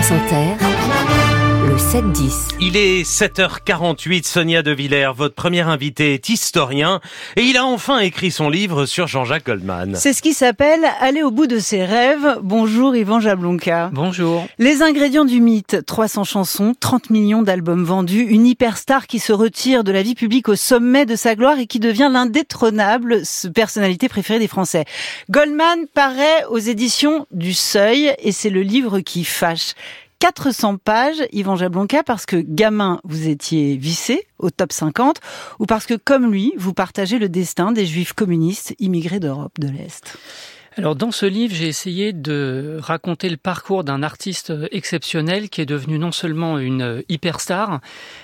France Inter, 7-10. Il est 7h48, Sonia De Villers, votre premier invité est historien et il a enfin écrit son livre sur Jean-Jacques Goldman. C'est ce qui s'appelle Aller au bout de ses rêves. Bonjour Yvan Jablonka. Bonjour. Les ingrédients du mythe, 300 chansons, 30 millions d'albums vendus, une hyperstar qui se retire de la vie publique au sommet de sa gloire et qui devient l'indétrônable personnalité préférée des Français. Goldman paraît aux éditions du Seuil et c'est le livre qui fâche. 400 pages, Yvan Jablonka, parce que gamin, vous étiez vissé au top 50, ou parce que, comme lui, vous partagez le destin des juifs communistes immigrés d'Europe de l'Est? Alors dans ce livre, j'ai essayé de raconter le parcours d'un artiste exceptionnel qui est devenu non seulement une hyperstar,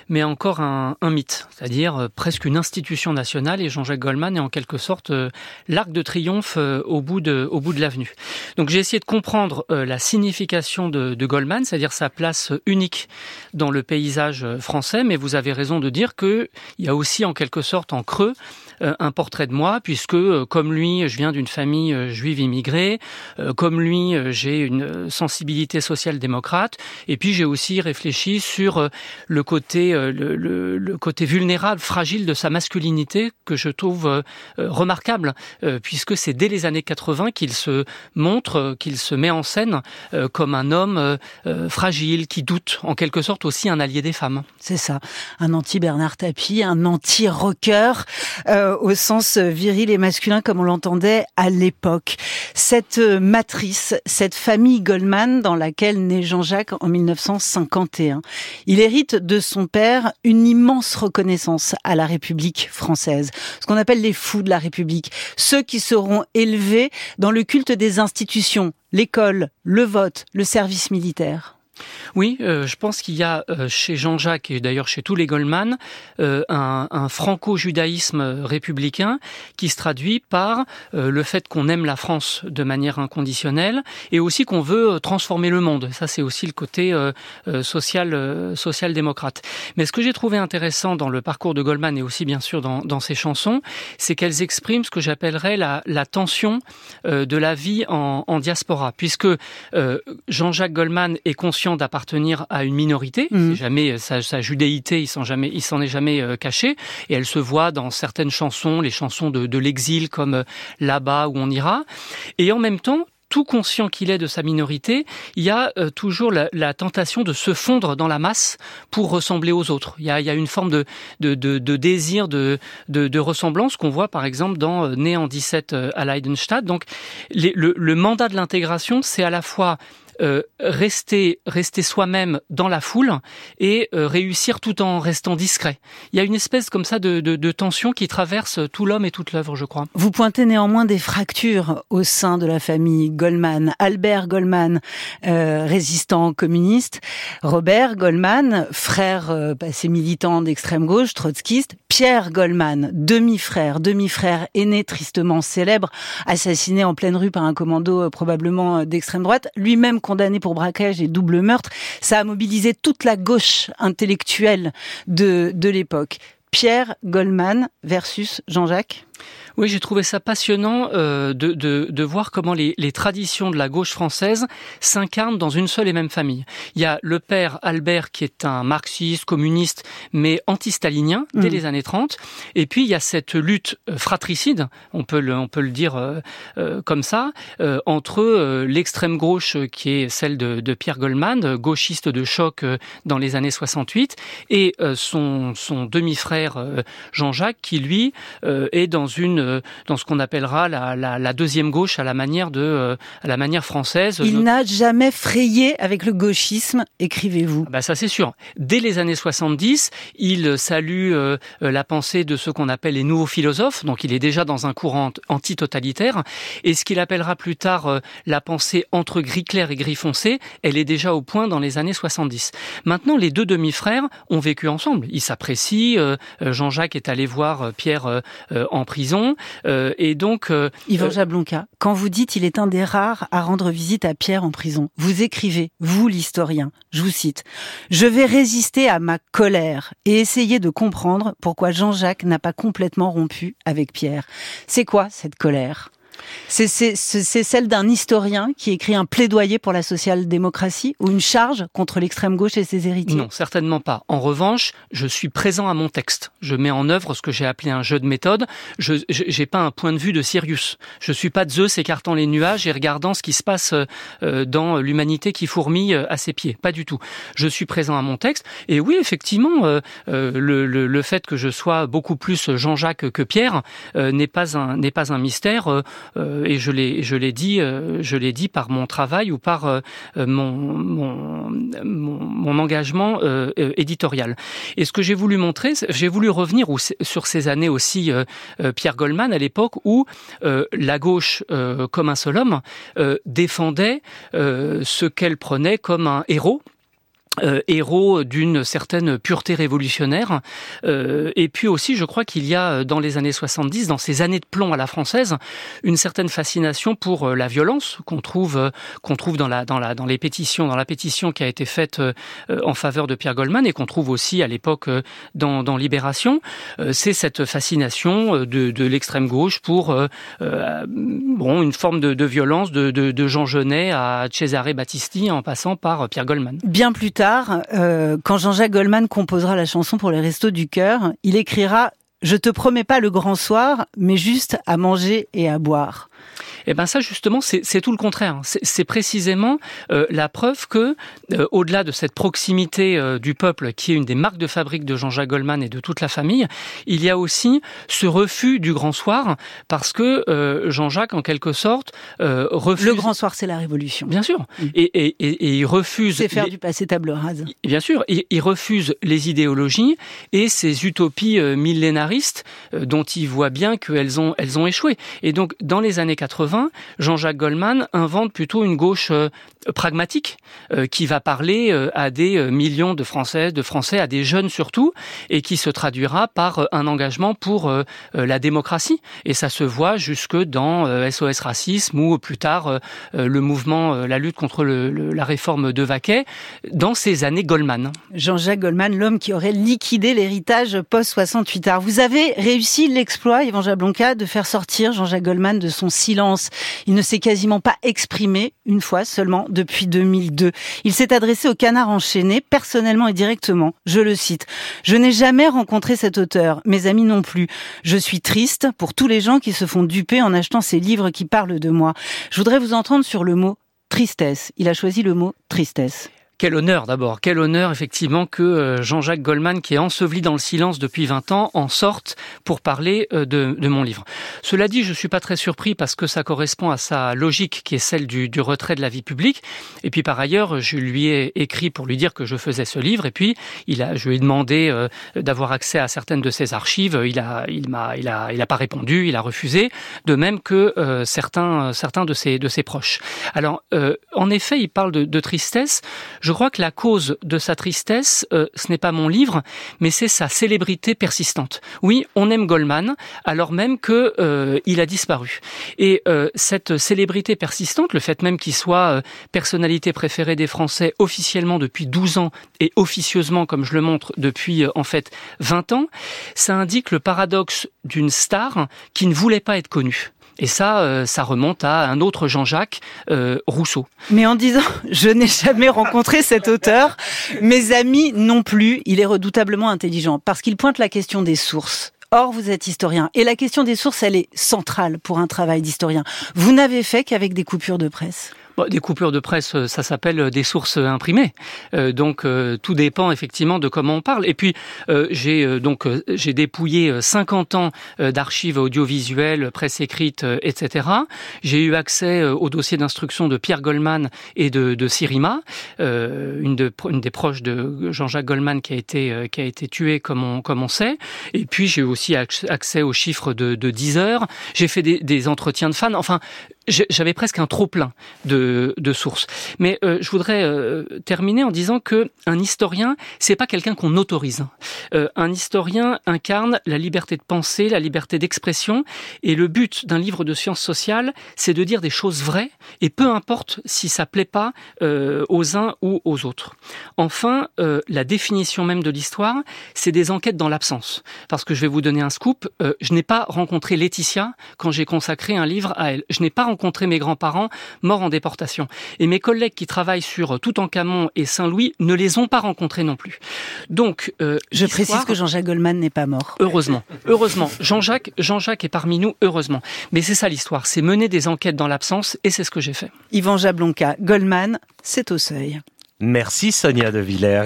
mais encore un, mythe, c'est-à-dire euh, presque une institution nationale. Et Jean-Jacques Goldman est en quelque sorte euh, l'arc de triomphe euh, au bout de, l'avenue. Donc j'ai essayé de comprendre la signification de, de Goldman, c'est-à-dire sa place unique dans le paysage français. Mais vous avez raison de dire qu'il y a aussi en quelque sorte en creux un portrait de moi, puisque comme lui, je viens d'une famille juive immigrés. Euh, comme lui, euh, j'ai une sensibilité sociale démocrate. Et puis j'ai aussi réfléchi sur euh, le côté, le, le, côté vulnérable, fragile de sa masculinité que je trouve remarquable, puisque c'est dès les années 80 qu'il se montre, qu'il se met en scène comme un homme fragile, qui doute, en quelque sorte aussi un allié des femmes. C'est ça, un anti-Bernard Tapie, un anti-rocker, au sens viril et masculin comme on l'entendait à l'époque cette euh, matrice, cette famille Goldman dans laquelle naît Jean-Jacques en 1951. Il hérite de son père une immense reconnaissance à la République française, ce qu'on appelle les fous de la République, ceux qui seront élevés dans le culte des institutions, l'école, le vote, le service militaire. Oui, euh, je pense qu'il y a euh, chez Jean-Jacques et d'ailleurs chez tous les Goldman euh, un, franco-judaïsme républicain qui se traduit par le fait qu'on aime la France de manière inconditionnelle et aussi qu'on veut transformer le monde. Ça, c'est aussi le côté social, social-démocrate. Mais ce que j'ai trouvé intéressant dans le parcours de Goldman et aussi bien sûr dans, ses chansons, c'est qu'elles expriment ce que j'appellerais la, tension de la vie en diaspora, puisque Jean-Jacques Goldman est conscient d'appartenir appartenir à une minorité. Mmh. Jamais euh, sa, sa, judéité, il s'en jamais, il s'en est jamais euh, caché. Et elle se voit dans certaines chansons, les chansons de, de l'exil comme euh, Là-bas où on ira. Et en même temps, tout conscient qu'il est de sa minorité, il y a toujours la, la, tentation de se fondre dans la masse pour ressembler aux autres. Il y a, il y a une forme de, de, de, de désir de, de, ressemblance qu'on voit par exemple dans Né en 17 à Leidenstadt. Donc les, le, le mandat de l'intégration, c'est à la fois euh, rester, rester soi-même dans la foule et euh, réussir tout en restant discret. Il y a une espèce comme ça de, de, de tension qui traverse tout l'homme et toute l'œuvre, je crois. Vous pointez néanmoins des fractures au sein de la famille Goldman. Albert Goldman, euh, résistant communiste. Robert Goldman, frère euh, passé militant d'extrême gauche, trotskiste. Pierre Goldman, demi-frère, demi-frère aîné tristement célèbre, assassiné en pleine rue par un commando probablement d'extrême droite, lui-même condamné pour braquage et double meurtre, ça a mobilisé toute la gauche intellectuelle de, de l'époque. Pierre Goldman versus Jean-Jacques? Oui, j'ai trouvé ça passionnant euh, de, de, de, voir comment les, les, traditions de la gauche française s'incarnent dans une seule et même famille. Il y a le père Albert qui est un marxiste, communiste, mais anti-stalinien dès mmh. les années 30. Et puis il y a cette lutte euh, fratricide, on peut le, on peut le dire euh, euh comme ça, entre l'extrême gauche qui est celle de, de, Pierre Goldman, gauchiste de choc dans les années 68, et son, son demi-frère Jean-Jacques qui lui est dans une euh, dans ce qu'on appellera la, la, la, deuxième gauche à la manière de euh, à la manière française. Il n'a jamais frayé avec le gauchisme, écrivez-vous. Bah ça c'est sûr. Dès les années 70, il salue euh, la pensée de ce qu'on appelle les nouveaux philosophes, donc il est déjà dans un courant anti-totalitaire, et ce qu'il appellera plus tard la pensée entre gris clair et gris foncé, elle est déjà au point dans les années 70. Maintenant, les deux demi-frères ont vécu ensemble, ils s'apprécient, Jean-Jacques est allé voir Pierre en prison, euh, et donc, euh, Yvan euh, Jablonka, quand vous dites il est un des rares à rendre visite à Pierre en prison, vous écrivez, vous l'historien, je vous cite, je vais résister à ma colère et essayer de comprendre pourquoi Jean-Jacques n'a pas complètement rompu avec Pierre. C'est quoi cette colère? C'est celle d'un historien qui écrit un plaidoyer pour la social-démocratie ou une charge contre l'extrême gauche et ses héritiers? Non, certainement pas. En revanche, je suis présent à mon texte. Je mets en œuvre ce que j'ai appelé un jeu de méthode. Je n'ai pas un point de vue de Sirius. Je suis pas Zeus écartant les nuages et regardant ce qui se passe euh, dans l'humanité qui fourmille euh, à ses pieds. Pas du tout. Je suis présent à mon texte. Et oui, effectivement, euh, le, le, le, fait que je sois beaucoup plus Jean-Jacques que Pierre n'est pas pas un mystère. Euh, et je l'ai je l'ai dit euh, je l'ai dit par mon travail ou par euh, mon, mon, mon, engagement éditorial. Et ce que j'ai voulu montrer, j'ai voulu revenir sur ces années aussi Pierre Goldman à l'époque où la gauche comme un seul homme défendait ce qu'elle prenait comme un héros euh, héros d'une certaine pureté révolutionnaire. Euh, et puis aussi, je crois qu'il y a euh, dans les années 70, dans ces années de plomb à la française, une certaine fascination pour euh, la violence qu'on trouve qu'on trouve dans la dans la dans les pétitions, dans la pétition qui a été faite en faveur de Pierre Goldman et qu'on trouve aussi à l'époque dans, dans Libération. C'est cette fascination de, de l'extrême gauche pour bon une forme de, de violence de, de, de Jean Genet à Cesare Battisti en passant par Pierre Goldman. Bien plus tard euh, quand Jean-Jacques Goldman composera la chanson pour les Restos du Cœur, il écrira Je te promets pas le grand soir, mais juste à manger et à boire. Eh ben ça justement, c'est tout le contraire. C'est précisément euh, la preuve que, euh, au-delà de cette proximité euh, du peuple, qui est une des marques de fabrique de Jean-Jacques Goldman et de toute la famille, il y a aussi ce refus du grand soir, parce que Jean-Jacques, en quelque sorte, refuse. Le grand soir, c'est la révolution. Bien sûr. Mm. Et, et, et, il refuse. C'est faire du passé table rase. Bien sûr. Il, il refuse les idéologies et ces utopies millénaristes dont il voit bien qu'elles ont, elles ont échoué. Et donc, dans les années 80, Jean-Jacques Goldman invente plutôt une gauche euh, pragmatique euh, qui va parler euh, à des millions de Françaises, de Français, à des jeunes surtout, et qui se traduira par un engagement pour la démocratie. Et ça se voit jusque dans SOS Racisme ou plus tard le mouvement, la lutte contre la réforme de Vaquet, dans ces années Goldman. Jean-Jacques Goldman, l'homme qui aurait liquidé l'héritage post-68 art. Vous avez réussi l'exploit, Yvan Jablonka, de faire sortir Jean-Jacques Goldman de son silence il ne s'est quasiment pas exprimé une fois seulement depuis 2002. Il s'est adressé au canard enchaîné personnellement et directement. Je le cite. Je n'ai jamais rencontré cet auteur, mes amis non plus. Je suis triste pour tous les gens qui se font duper en achetant ces livres qui parlent de moi. Je voudrais vous entendre sur le mot tristesse. Il a choisi le mot tristesse. Quel honneur d'abord, quel honneur effectivement que euh, Jean-Jacques Goldman, qui est enseveli dans le silence depuis 20 ans, en sorte pour parler euh, de, mon livre. Cela dit, je suis pas très surpris parce que ça correspond à sa logique qui est celle du, retrait de la vie publique. Et puis par ailleurs, je lui ai écrit pour lui dire que je faisais ce livre. Et puis il a, je lui ai demandé euh, d'avoir accès à certaines de ses archives. Il a, il m'a, il a, il a pas répondu, il a refusé. De même que certains, certains de ses de ses proches. Alors en effet, il parle de tristesse. Je crois que la cause de sa tristesse, euh, ce n'est pas mon livre, mais c'est sa célébrité persistante. Oui, on aime Goldman, alors même que euh, il a disparu. Et euh, cette célébrité persistante, le fait même qu'il soit personnalité préférée des Français officiellement depuis 12 ans et officieusement, comme je le montre, depuis en fait 20 ans, ça indique le paradoxe d'une star qui ne voulait pas être connue. Et ça, euh, ça remonte à un autre Jean-Jacques, euh, Rousseau. Mais en disant, je n'ai jamais rencontré cet auteur, mes amis non plus, il est redoutablement intelligent, parce qu'il pointe la question des sources. Or, vous êtes historien. Et la question des sources, elle est centrale pour un travail d'historien. Vous n'avez fait qu'avec des coupures de presse des coupures de presse, euh, ça s'appelle euh, des sources imprimées. Euh, donc tout dépend effectivement de comment on parle. Et puis j'ai donc j'ai dépouillé 50 ans d'archives audiovisuelles, presse écrite, etc. J'ai eu accès au dossier d'instruction de Pierre Goldman et de, de Sirima, une, de, une des proches de Jean-Jacques Goldman qui a été qui a été tué comme on comme on sait. Et puis j'ai aussi accès aux chiffres de, de 10 heures. J'ai fait des, des entretiens de fans. Enfin, j'avais presque un trop plein de, sources. Mais euh, je voudrais euh, terminer en disant que un historien, c'est pas quelqu'un qu'on autorise. Euh, un historien incarne la liberté de penser, la liberté d'expression, et le but d'un livre de sciences sociales, c'est de dire des choses vraies, et peu importe si ça plaît pas aux uns ou aux autres. Enfin, la définition même de l'histoire, c'est des enquêtes dans l'absence. Parce que je vais vous donner un scoop, je n'ai pas rencontré Laetitia quand j'ai consacré un livre à elle. Je n'ai pas rencontré mes grands-parents morts en déportation. Et mes collègues qui travaillent sur Toutankhamon et Saint-Louis ne les ont pas rencontrés non plus. Donc, euh, je précise que Jean-Jacques Goldman n'est pas mort. Heureusement, heureusement. Jean-Jacques, Jean-Jacques est parmi nous, heureusement. Mais c'est ça l'histoire, c'est mener des enquêtes dans l'absence, et c'est ce que j'ai fait. Yvan Jablonka, Goldman, c'est au seuil. Merci Sonia De Villers.